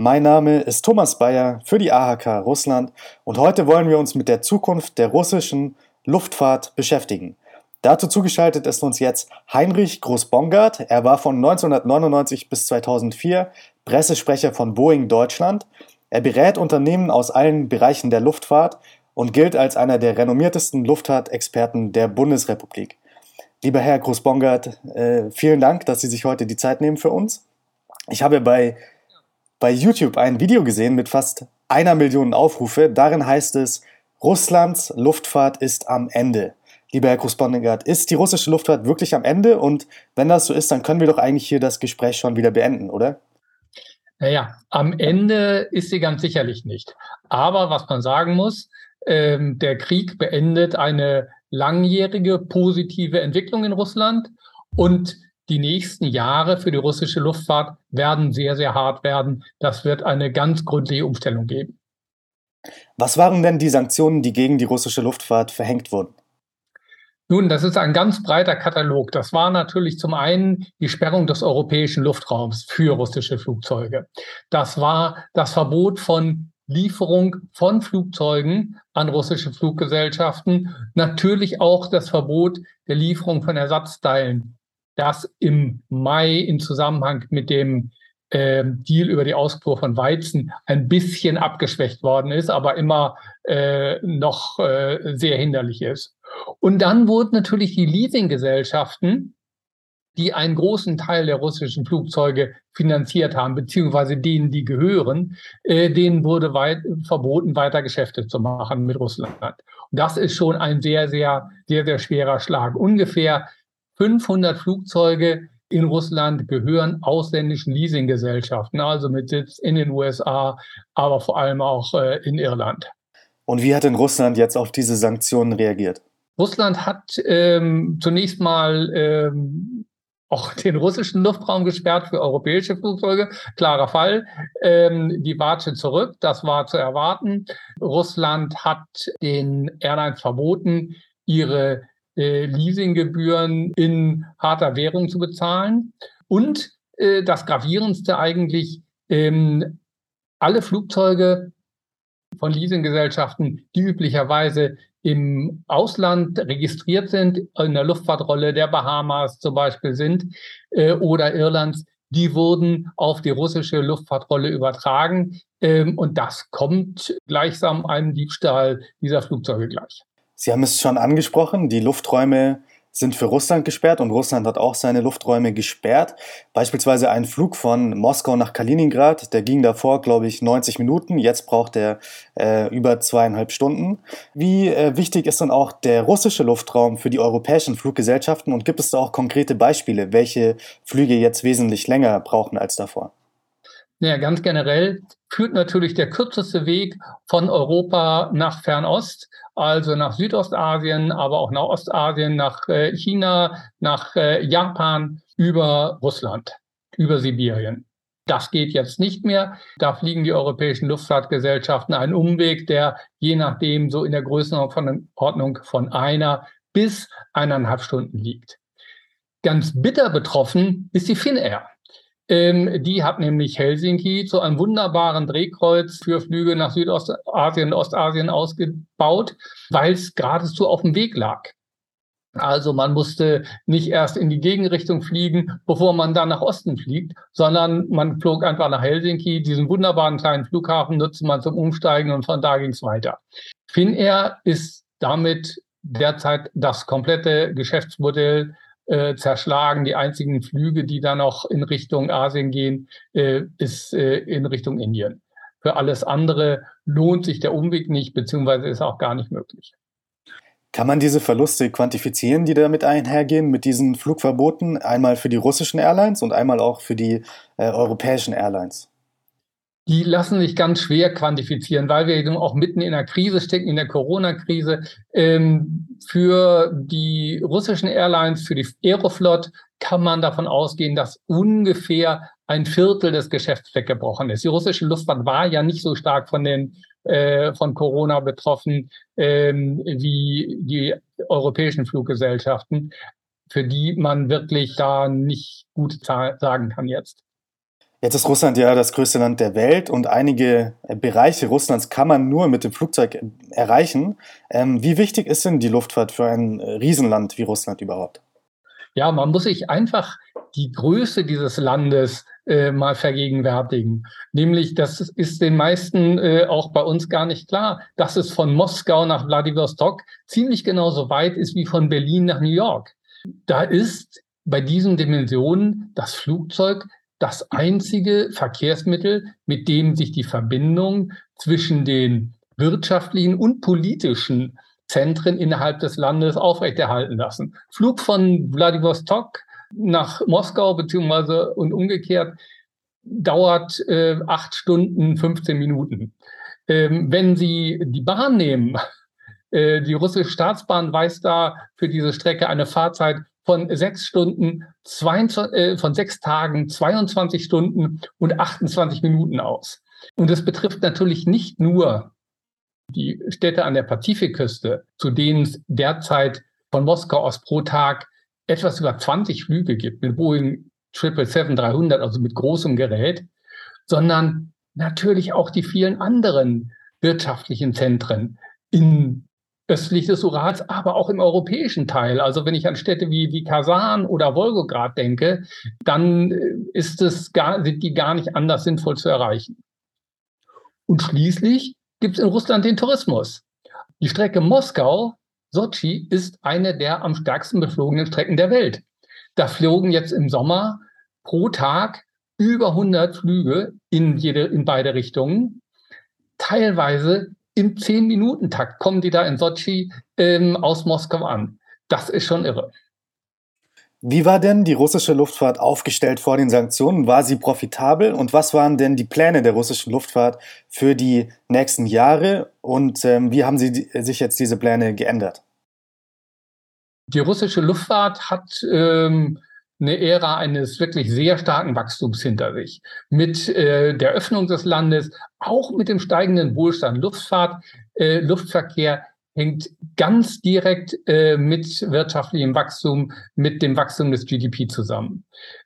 Mein Name ist Thomas Bayer für die AHK Russland und heute wollen wir uns mit der Zukunft der russischen Luftfahrt beschäftigen. Dazu zugeschaltet ist uns jetzt Heinrich Groß-Bongard. Er war von 1999 bis 2004 Pressesprecher von Boeing Deutschland. Er berät Unternehmen aus allen Bereichen der Luftfahrt und gilt als einer der renommiertesten Luftfahrtexperten der Bundesrepublik. Lieber Herr Groß-Bongard, äh, vielen Dank, dass Sie sich heute die Zeit nehmen für uns. Ich habe bei, bei YouTube ein Video gesehen mit fast einer Million Aufrufe. Darin heißt es, Russlands Luftfahrt ist am Ende. Lieber Herr Groß-Bongard, ist die russische Luftfahrt wirklich am Ende? Und wenn das so ist, dann können wir doch eigentlich hier das Gespräch schon wieder beenden, oder? Naja, am Ende ist sie ganz sicherlich nicht. Aber was man sagen muss, ähm, der Krieg beendet eine langjährige positive Entwicklung in Russland und die nächsten Jahre für die russische Luftfahrt werden sehr, sehr hart werden. Das wird eine ganz gründliche Umstellung geben. Was waren denn die Sanktionen, die gegen die russische Luftfahrt verhängt wurden? Nun, das ist ein ganz breiter Katalog. Das war natürlich zum einen die Sperrung des europäischen Luftraums für russische Flugzeuge. Das war das Verbot von Lieferung von Flugzeugen an russische Fluggesellschaften, natürlich auch das Verbot der Lieferung von Ersatzteilen, das im Mai in Zusammenhang mit dem äh, Deal über die Ausfuhr von Weizen ein bisschen abgeschwächt worden ist, aber immer äh, noch äh, sehr hinderlich ist. Und dann wurden natürlich die Leasinggesellschaften die einen großen Teil der russischen Flugzeuge finanziert haben, beziehungsweise denen, die gehören, äh, denen wurde weit, verboten, weiter Geschäfte zu machen mit Russland. Und das ist schon ein sehr, sehr, sehr, sehr schwerer Schlag. Ungefähr 500 Flugzeuge in Russland gehören ausländischen Leasinggesellschaften, also mit Sitz in den USA, aber vor allem auch äh, in Irland. Und wie hat denn Russland jetzt auf diese Sanktionen reagiert? Russland hat ähm, zunächst mal ähm, auch den russischen Luftraum gesperrt für europäische Flugzeuge. Klarer Fall. Ähm, die Watsche zurück, das war zu erwarten. Russland hat den Airlines verboten, ihre äh, Leasinggebühren in harter Währung zu bezahlen. Und äh, das Gravierendste eigentlich, ähm, alle Flugzeuge von Leasinggesellschaften, die üblicherweise im Ausland registriert sind, in der Luftfahrtrolle der Bahamas zum Beispiel sind äh, oder Irlands, die wurden auf die russische Luftfahrtrolle übertragen. Ähm, und das kommt gleichsam einem Diebstahl dieser Flugzeuge gleich. Sie haben es schon angesprochen, die Lufträume sind für Russland gesperrt und Russland hat auch seine Lufträume gesperrt. Beispielsweise ein Flug von Moskau nach Kaliningrad, der ging davor, glaube ich, 90 Minuten. Jetzt braucht er äh, über zweieinhalb Stunden. Wie äh, wichtig ist dann auch der russische Luftraum für die europäischen Fluggesellschaften und gibt es da auch konkrete Beispiele, welche Flüge jetzt wesentlich länger brauchen als davor? Ja, ganz generell führt natürlich der kürzeste Weg von Europa nach Fernost, also nach Südostasien, aber auch nach Ostasien, nach äh, China, nach äh, Japan, über Russland, über Sibirien. Das geht jetzt nicht mehr. Da fliegen die europäischen Luftfahrtgesellschaften einen Umweg, der je nachdem so in der Größenordnung von einer bis eineinhalb Stunden liegt. Ganz bitter betroffen ist die Finnair. Ähm, die hat nämlich Helsinki zu einem wunderbaren Drehkreuz für Flüge nach Südostasien und Ostasien ausgebaut, weil es geradezu auf dem Weg lag. Also man musste nicht erst in die Gegenrichtung fliegen, bevor man dann nach Osten fliegt, sondern man flog einfach nach Helsinki. Diesen wunderbaren kleinen Flughafen nutzte man zum Umsteigen und von da ging es weiter. Finnair ist damit derzeit das komplette Geschäftsmodell äh, zerschlagen. Die einzigen Flüge, die dann noch in Richtung Asien gehen, äh, ist äh, in Richtung Indien. Für alles andere lohnt sich der Umweg nicht, beziehungsweise ist auch gar nicht möglich. Kann man diese Verluste quantifizieren, die damit einhergehen, mit diesen Flugverboten, einmal für die russischen Airlines und einmal auch für die äh, europäischen Airlines? Die lassen sich ganz schwer quantifizieren, weil wir eben auch mitten in der Krise stecken, in der Corona-Krise. Ähm, für die russischen Airlines, für die Aeroflot kann man davon ausgehen, dass ungefähr ein Viertel des Geschäfts weggebrochen ist. Die russische Luftfahrt war ja nicht so stark von den äh, von Corona betroffen ähm, wie die europäischen Fluggesellschaften, für die man wirklich da nicht gut sagen kann jetzt. Jetzt ist Russland ja das größte Land der Welt und einige Bereiche Russlands kann man nur mit dem Flugzeug erreichen. Ähm, wie wichtig ist denn die Luftfahrt für ein Riesenland wie Russland überhaupt? Ja, man muss sich einfach die Größe dieses Landes äh, mal vergegenwärtigen. Nämlich, das ist den meisten äh, auch bei uns gar nicht klar, dass es von Moskau nach Vladivostok ziemlich genauso weit ist wie von Berlin nach New York. Da ist bei diesen Dimensionen das Flugzeug das einzige Verkehrsmittel, mit dem sich die Verbindung zwischen den wirtschaftlichen und politischen Zentren innerhalb des Landes aufrechterhalten lassen. Flug von Vladivostok nach Moskau beziehungsweise und umgekehrt dauert äh, acht Stunden 15 Minuten. Ähm, wenn Sie die Bahn nehmen, äh, die russische Staatsbahn weist da für diese Strecke eine Fahrzeit von sechs Stunden, 22, äh, von sechs Tagen, 22 Stunden und 28 Minuten aus. Und das betrifft natürlich nicht nur die Städte an der Pazifikküste, zu denen es derzeit von Moskau aus pro Tag etwas über 20 Flüge gibt mit Boeing 777-300, also mit großem Gerät, sondern natürlich auch die vielen anderen wirtschaftlichen Zentren in östlich des Urals, aber auch im europäischen Teil. Also wenn ich an Städte wie, wie Kasan oder Wolgograd denke, dann äh, ist es gar, sind die gar nicht anders sinnvoll zu erreichen. Und schließlich gibt es in Russland den Tourismus. Die Strecke Moskau, Sochi, ist eine der am stärksten beflogenen Strecken der Welt. Da flogen jetzt im Sommer pro Tag über 100 Flüge in, jede, in beide Richtungen. Teilweise im 10-Minuten-Takt kommen die da in Sochi ähm, aus Moskau an. Das ist schon irre. Wie war denn die russische Luftfahrt aufgestellt vor den Sanktionen? War sie profitabel? Und was waren denn die Pläne der russischen Luftfahrt für die nächsten Jahre? Und ähm, wie haben sie sich jetzt diese Pläne geändert? Die russische Luftfahrt hat ähm, eine Ära eines wirklich sehr starken Wachstums hinter sich. Mit äh, der Öffnung des Landes, auch mit dem steigenden Wohlstand. Luftfahrt, äh, Luftverkehr hängt ganz direkt äh, mit wirtschaftlichem Wachstum, mit dem Wachstum des GDP zusammen.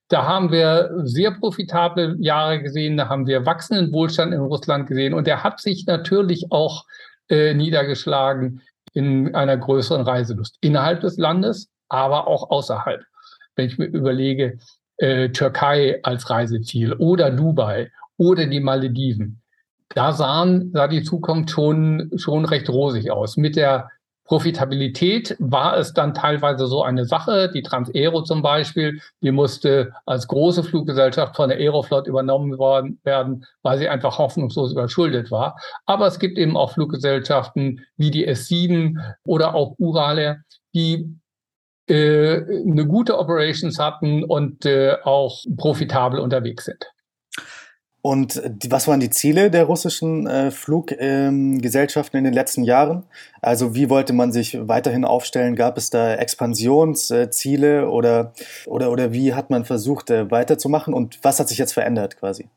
Da haben wir sehr profitable Jahre gesehen, da haben wir wachsenden Wohlstand in Russland gesehen und der hat sich natürlich auch äh, niedergeschlagen in einer größeren Reiselust innerhalb des Landes, aber auch außerhalb wenn ich mir überlege, äh, Türkei als Reiseziel oder Dubai oder die Malediven, da sahen, sah die Zukunft schon, schon recht rosig aus. Mit der Profitabilität war es dann teilweise so eine Sache. Die Transaero zum Beispiel, die musste als große Fluggesellschaft von der Aeroflot übernommen worden werden, weil sie einfach hoffnungslos überschuldet war. Aber es gibt eben auch Fluggesellschaften wie die S7 oder auch Urale, die äh, eine gute Operations hatten und äh, auch profitabel unterwegs sind. Und was waren die Ziele der russischen äh, Fluggesellschaften ähm, in den letzten Jahren? Also wie wollte man sich weiterhin aufstellen? Gab es da Expansionsziele oder, oder, oder wie hat man versucht äh, weiterzumachen? Und was hat sich jetzt verändert quasi?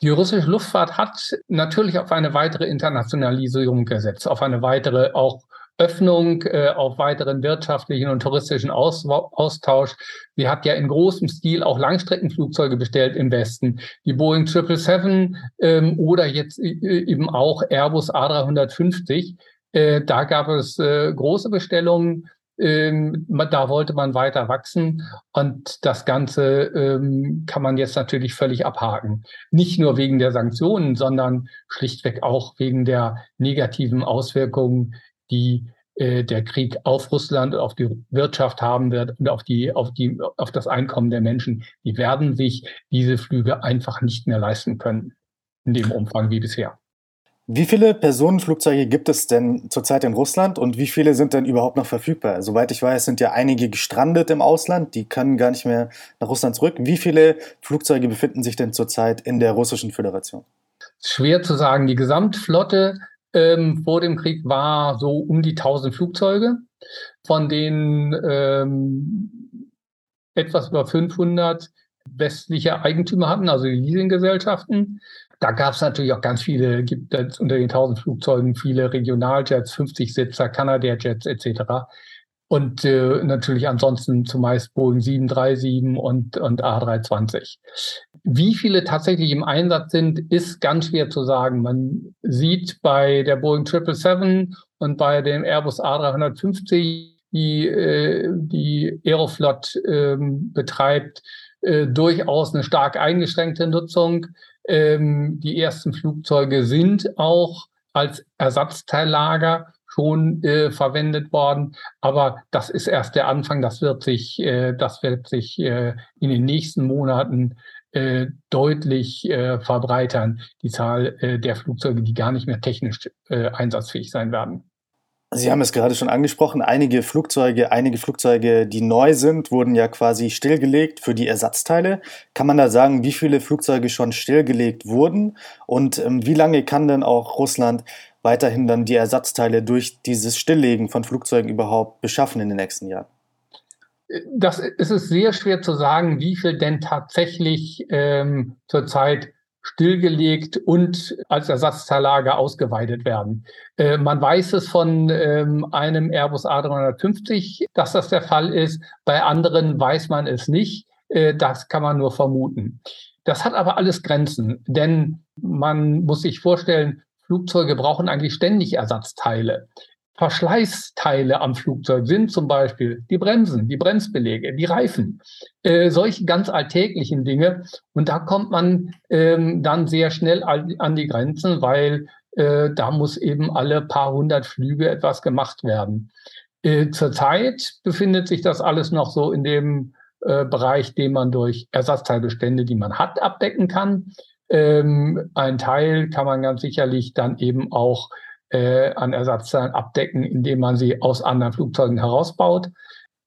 Die russische Luftfahrt hat natürlich auf eine weitere Internationalisierung gesetzt, auf eine weitere auch Öffnung äh, auf weiteren wirtschaftlichen und touristischen Aus Austausch. Sie hat ja in großem Stil auch Langstreckenflugzeuge bestellt im Westen. Die Boeing 777 ähm, oder jetzt äh, eben auch Airbus A350. Äh, da gab es äh, große Bestellungen. Ähm, da wollte man weiter wachsen und das Ganze ähm, kann man jetzt natürlich völlig abhaken. Nicht nur wegen der Sanktionen, sondern schlichtweg auch wegen der negativen Auswirkungen die äh, der Krieg auf Russland, auf die Wirtschaft haben wird und auf die, auf die, auf das Einkommen der Menschen, die werden sich diese Flüge einfach nicht mehr leisten können in dem Umfang wie bisher. Wie viele Personenflugzeuge gibt es denn zurzeit in Russland und wie viele sind denn überhaupt noch verfügbar? Soweit ich weiß, sind ja einige gestrandet im Ausland, die können gar nicht mehr nach Russland zurück. Wie viele Flugzeuge befinden sich denn zurzeit in der Russischen Föderation? schwer zu sagen. Die Gesamtflotte ähm, vor dem Krieg war so um die 1000 Flugzeuge, von denen ähm, etwas über 500 westliche Eigentümer hatten, also die Leasinggesellschaften. Da gab es natürlich auch ganz viele, gibt es unter den 1000 Flugzeugen viele Regionaljets, 50 Sitzer, Canadair-Jets etc. Und äh, natürlich ansonsten zumeist Boeing 737 und, und A320. Wie viele tatsächlich im Einsatz sind, ist ganz schwer zu sagen. Man sieht bei der Boeing 777 und bei dem Airbus A350, die äh, die Aeroflot äh, betreibt, äh, durchaus eine stark eingeschränkte Nutzung. Ähm, die ersten Flugzeuge sind auch als Ersatzteillager schon äh, verwendet worden. Aber das ist erst der Anfang. Das wird sich, äh, das wird sich äh, in den nächsten Monaten äh, deutlich äh, verbreitern, die Zahl äh, der Flugzeuge, die gar nicht mehr technisch äh, einsatzfähig sein werden. Sie haben es gerade schon angesprochen, einige Flugzeuge, einige Flugzeuge, die neu sind, wurden ja quasi stillgelegt für die Ersatzteile. Kann man da sagen, wie viele Flugzeuge schon stillgelegt wurden und ähm, wie lange kann denn auch Russland weiterhin dann die Ersatzteile durch dieses Stilllegen von Flugzeugen überhaupt beschaffen in den nächsten Jahren? Das ist es sehr schwer zu sagen, wie viel denn tatsächlich ähm, zurzeit stillgelegt und als Ersatzteillager ausgeweitet werden. Äh, man weiß es von ähm, einem Airbus A350, dass das der Fall ist. Bei anderen weiß man es nicht. Äh, das kann man nur vermuten. Das hat aber alles Grenzen, denn man muss sich vorstellen, Flugzeuge brauchen eigentlich ständig Ersatzteile. Verschleißteile am Flugzeug sind zum Beispiel die Bremsen, die Bremsbeläge, die Reifen, äh, solche ganz alltäglichen Dinge. Und da kommt man ähm, dann sehr schnell an die Grenzen, weil äh, da muss eben alle paar hundert Flüge etwas gemacht werden. Äh, zurzeit befindet sich das alles noch so in dem äh, Bereich, den man durch Ersatzteilbestände, die man hat, abdecken kann. Ähm, ein Teil kann man ganz sicherlich dann eben auch äh, an Ersatzteilen abdecken, indem man sie aus anderen Flugzeugen herausbaut.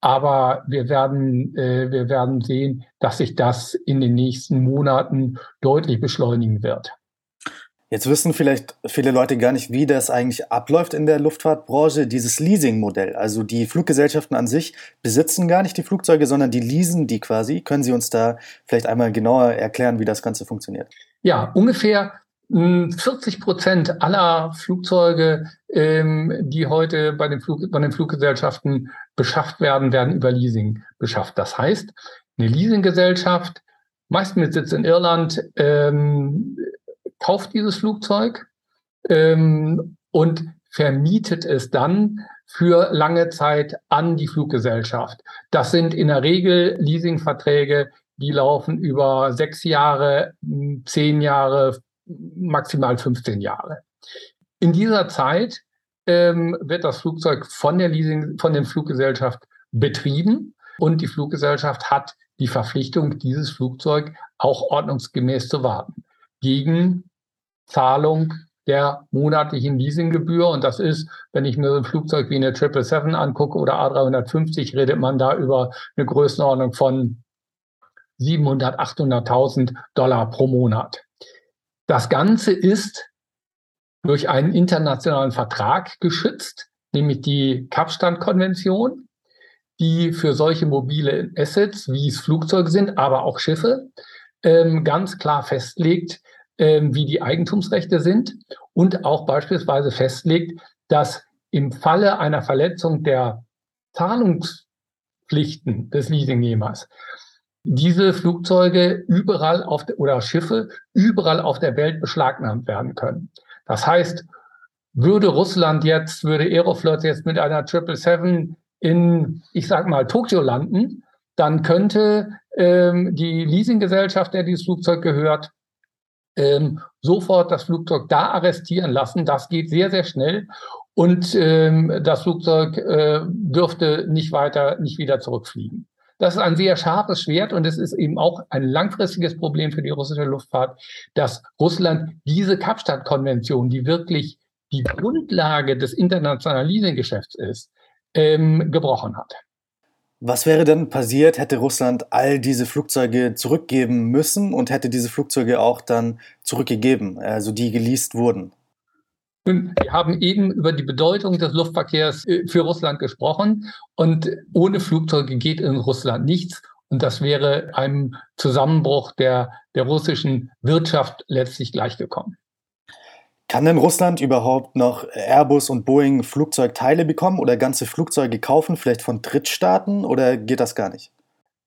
Aber wir werden, äh, wir werden sehen, dass sich das in den nächsten Monaten deutlich beschleunigen wird. Jetzt wissen vielleicht viele Leute gar nicht, wie das eigentlich abläuft in der Luftfahrtbranche, dieses Leasing-Modell. Also die Fluggesellschaften an sich besitzen gar nicht die Flugzeuge, sondern die leasen die quasi. Können Sie uns da vielleicht einmal genauer erklären, wie das Ganze funktioniert? Ja, ungefähr 40 Prozent aller Flugzeuge, ähm, die heute bei den, Flug, bei den Fluggesellschaften beschafft werden, werden über Leasing beschafft. Das heißt, eine Leasinggesellschaft, meist mit Sitz in Irland, ähm, kauft dieses Flugzeug ähm, und vermietet es dann für lange Zeit an die Fluggesellschaft. Das sind in der Regel Leasingverträge, die laufen über sechs Jahre, zehn Jahre, maximal 15 Jahre. In dieser Zeit ähm, wird das Flugzeug von der Leasing, von der Fluggesellschaft betrieben und die Fluggesellschaft hat die Verpflichtung, dieses Flugzeug auch ordnungsgemäß zu warten. Gegen Zahlung der monatlichen Leasinggebühr. Und das ist, wenn ich mir so ein Flugzeug wie eine 777 angucke oder A350, redet man da über eine Größenordnung von 700, 800.000 Dollar pro Monat. Das Ganze ist durch einen internationalen Vertrag geschützt, nämlich die Kapstadt-Konvention, die für solche mobile Assets, wie es Flugzeuge sind, aber auch Schiffe, ähm, ganz klar festlegt, ähm, wie die Eigentumsrechte sind und auch beispielsweise festlegt, dass im Falle einer Verletzung der Zahlungspflichten des Leasingnehmers diese Flugzeuge überall auf der, oder Schiffe überall auf der Welt beschlagnahmt werden können. Das heißt, würde Russland jetzt, würde Aeroflot jetzt mit einer 777 in, ich sag mal, Tokio landen, dann könnte ähm, die Leasinggesellschaft, der dieses Flugzeug gehört, ähm, sofort das Flugzeug da arrestieren lassen. Das geht sehr, sehr schnell. Und ähm, das Flugzeug äh, dürfte nicht weiter, nicht wieder zurückfliegen. Das ist ein sehr scharfes Schwert und es ist eben auch ein langfristiges Problem für die russische Luftfahrt, dass Russland diese Kapstadt-Konvention, die wirklich die Grundlage des internationalen Leasinggeschäfts ist, ähm, gebrochen hat. Was wäre denn passiert, hätte Russland all diese Flugzeuge zurückgeben müssen und hätte diese Flugzeuge auch dann zurückgegeben, also die geleast wurden? Wir haben eben über die Bedeutung des Luftverkehrs äh, für Russland gesprochen und ohne Flugzeuge geht in Russland nichts. Und das wäre einem Zusammenbruch der, der russischen Wirtschaft letztlich gleichgekommen. Kann denn Russland überhaupt noch Airbus und Boeing Flugzeugteile bekommen oder ganze Flugzeuge kaufen, vielleicht von Drittstaaten oder geht das gar nicht?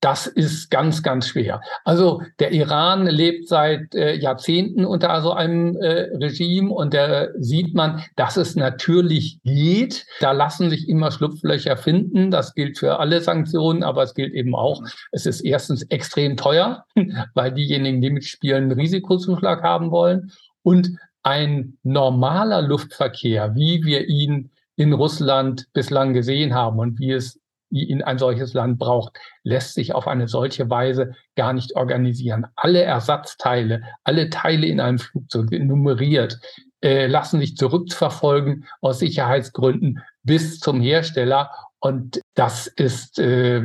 Das ist ganz, ganz schwer. Also der Iran lebt seit äh, Jahrzehnten unter so einem äh, Regime und da sieht man, dass es natürlich geht. Da lassen sich immer Schlupflöcher finden. Das gilt für alle Sanktionen, aber es gilt eben auch, es ist erstens extrem teuer, weil diejenigen, die mitspielen, einen Risikozuschlag haben wollen. Und ein normaler Luftverkehr, wie wir ihn in Russland bislang gesehen haben und wie es ihn ein solches Land braucht, lässt sich auf eine solche Weise gar nicht organisieren. Alle Ersatzteile, alle Teile in einem Flugzeug nummeriert, äh, lassen sich zurückverfolgen aus Sicherheitsgründen bis zum Hersteller. Und das ist, äh,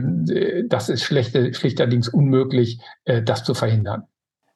das ist schlechte, schlichterdings unmöglich, äh, das zu verhindern.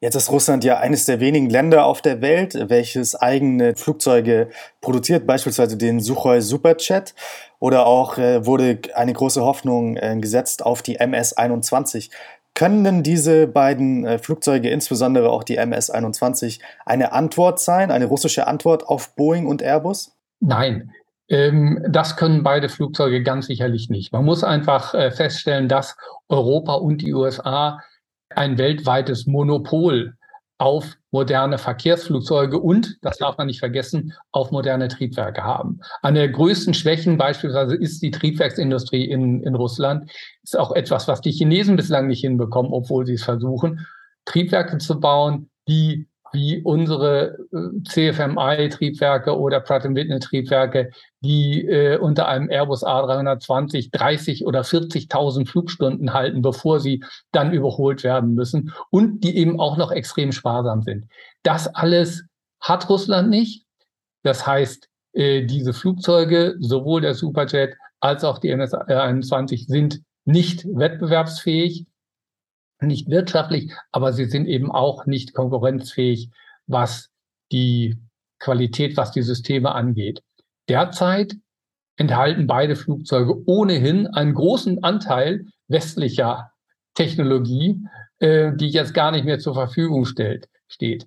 Jetzt ist Russland ja eines der wenigen Länder auf der Welt, welches eigene Flugzeuge produziert, beispielsweise den Sukhoi Superjet. Oder auch äh, wurde eine große Hoffnung äh, gesetzt auf die MS-21. Können denn diese beiden äh, Flugzeuge, insbesondere auch die MS-21, eine Antwort sein, eine russische Antwort auf Boeing und Airbus? Nein, ähm, das können beide Flugzeuge ganz sicherlich nicht. Man muss einfach äh, feststellen, dass Europa und die USA ein weltweites Monopol auf moderne Verkehrsflugzeuge und, das darf man nicht vergessen, auf moderne Triebwerke haben. Eine der größten Schwächen beispielsweise ist die Triebwerksindustrie in, in Russland. Ist auch etwas, was die Chinesen bislang nicht hinbekommen, obwohl sie es versuchen, Triebwerke zu bauen, die wie unsere äh, CFMI-Triebwerke oder Pratt Whitney-Triebwerke, die äh, unter einem Airbus A320 30 oder 40.000 Flugstunden halten, bevor sie dann überholt werden müssen und die eben auch noch extrem sparsam sind. Das alles hat Russland nicht. Das heißt, äh, diese Flugzeuge, sowohl der Superjet als auch die MS-21 sind nicht wettbewerbsfähig nicht wirtschaftlich, aber sie sind eben auch nicht konkurrenzfähig, was die Qualität, was die Systeme angeht. Derzeit enthalten beide Flugzeuge ohnehin einen großen Anteil westlicher Technologie, äh, die jetzt gar nicht mehr zur Verfügung stellt, steht.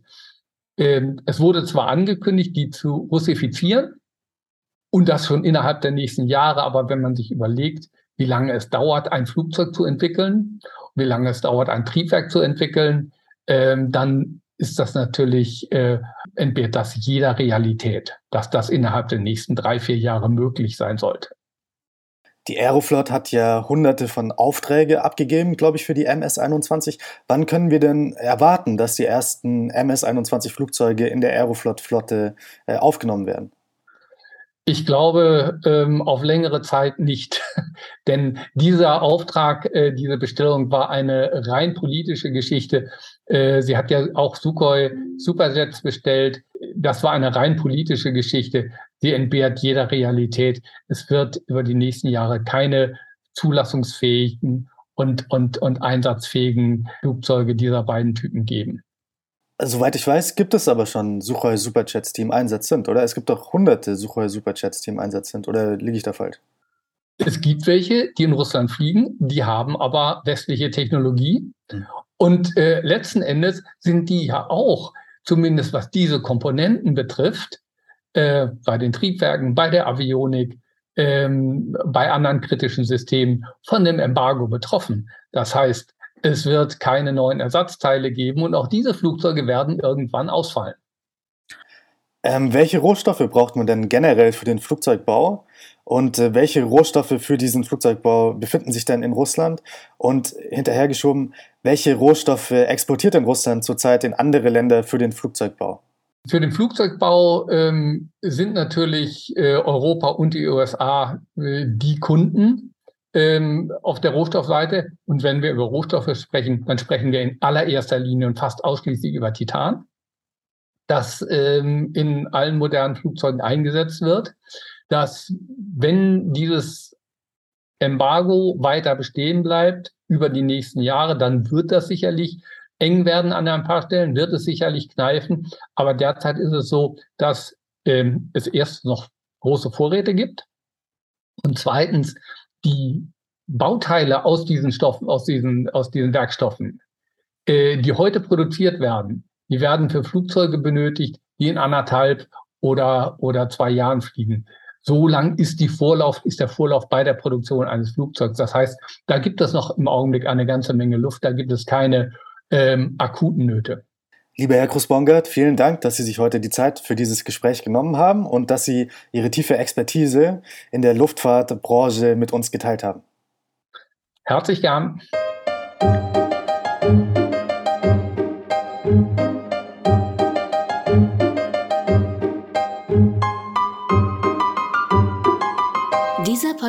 Ähm, es wurde zwar angekündigt, die zu russifizieren und das schon innerhalb der nächsten Jahre, aber wenn man sich überlegt, wie lange es dauert, ein Flugzeug zu entwickeln wie lange es dauert, ein Triebwerk zu entwickeln, ähm, dann ist das natürlich, äh, entbehrt das jeder Realität, dass das innerhalb der nächsten drei, vier Jahre möglich sein sollte. Die Aeroflot hat ja hunderte von Aufträge abgegeben, glaube ich, für die MS-21. Wann können wir denn erwarten, dass die ersten MS-21-Flugzeuge in der Aeroflot-Flotte äh, aufgenommen werden? Ich glaube ähm, auf längere Zeit nicht, denn dieser Auftrag, äh, diese Bestellung war eine rein politische Geschichte. Äh, sie hat ja auch Sukhoi Superjets bestellt. Das war eine rein politische Geschichte. Sie entbehrt jeder Realität. Es wird über die nächsten Jahre keine zulassungsfähigen und, und, und einsatzfähigen Flugzeuge dieser beiden Typen geben. Soweit ich weiß, gibt es aber schon Suchoi Superchats, die im Einsatz sind, oder? Es gibt doch hunderte Suchoi Superchats, die im Einsatz sind, oder liege ich da falsch? Es gibt welche, die in Russland fliegen, die haben aber westliche Technologie. Mhm. Und äh, letzten Endes sind die ja auch, zumindest was diese Komponenten betrifft, äh, bei den Triebwerken, bei der Avionik, ähm, bei anderen kritischen Systemen von dem Embargo betroffen. Das heißt, es wird keine neuen Ersatzteile geben und auch diese Flugzeuge werden irgendwann ausfallen. Ähm, welche Rohstoffe braucht man denn generell für den Flugzeugbau? Und äh, welche Rohstoffe für diesen Flugzeugbau befinden sich denn in Russland? Und hinterhergeschoben, welche Rohstoffe exportiert denn Russland zurzeit in andere Länder für den Flugzeugbau? Für den Flugzeugbau ähm, sind natürlich äh, Europa und die USA äh, die Kunden ähm, auf der Rohstoffseite. Und wenn wir über Rohstoffe sprechen, dann sprechen wir in allererster Linie und fast ausschließlich über Titan, das ähm, in allen modernen Flugzeugen eingesetzt wird, dass wenn dieses Embargo weiter bestehen bleibt über die nächsten Jahre, dann wird das sicherlich eng werden an ein paar Stellen, wird es sicherlich kneifen. Aber derzeit ist es so, dass ähm, es erst noch große Vorräte gibt und zweitens die Bauteile aus diesen Stoffen, aus diesen, aus diesen Werkstoffen, äh, die heute produziert werden, die werden für Flugzeuge benötigt, die in anderthalb oder, oder zwei Jahren fliegen. So lang ist die Vorlauf, ist der Vorlauf bei der Produktion eines Flugzeugs. Das heißt, da gibt es noch im Augenblick eine ganze Menge Luft. Da gibt es keine ähm, akuten Nöte. Lieber Herr Groß-Bongert, vielen Dank, dass Sie sich heute die Zeit für dieses Gespräch genommen haben und dass Sie Ihre tiefe Expertise in der Luftfahrtbranche mit uns geteilt haben. Herzlich gern.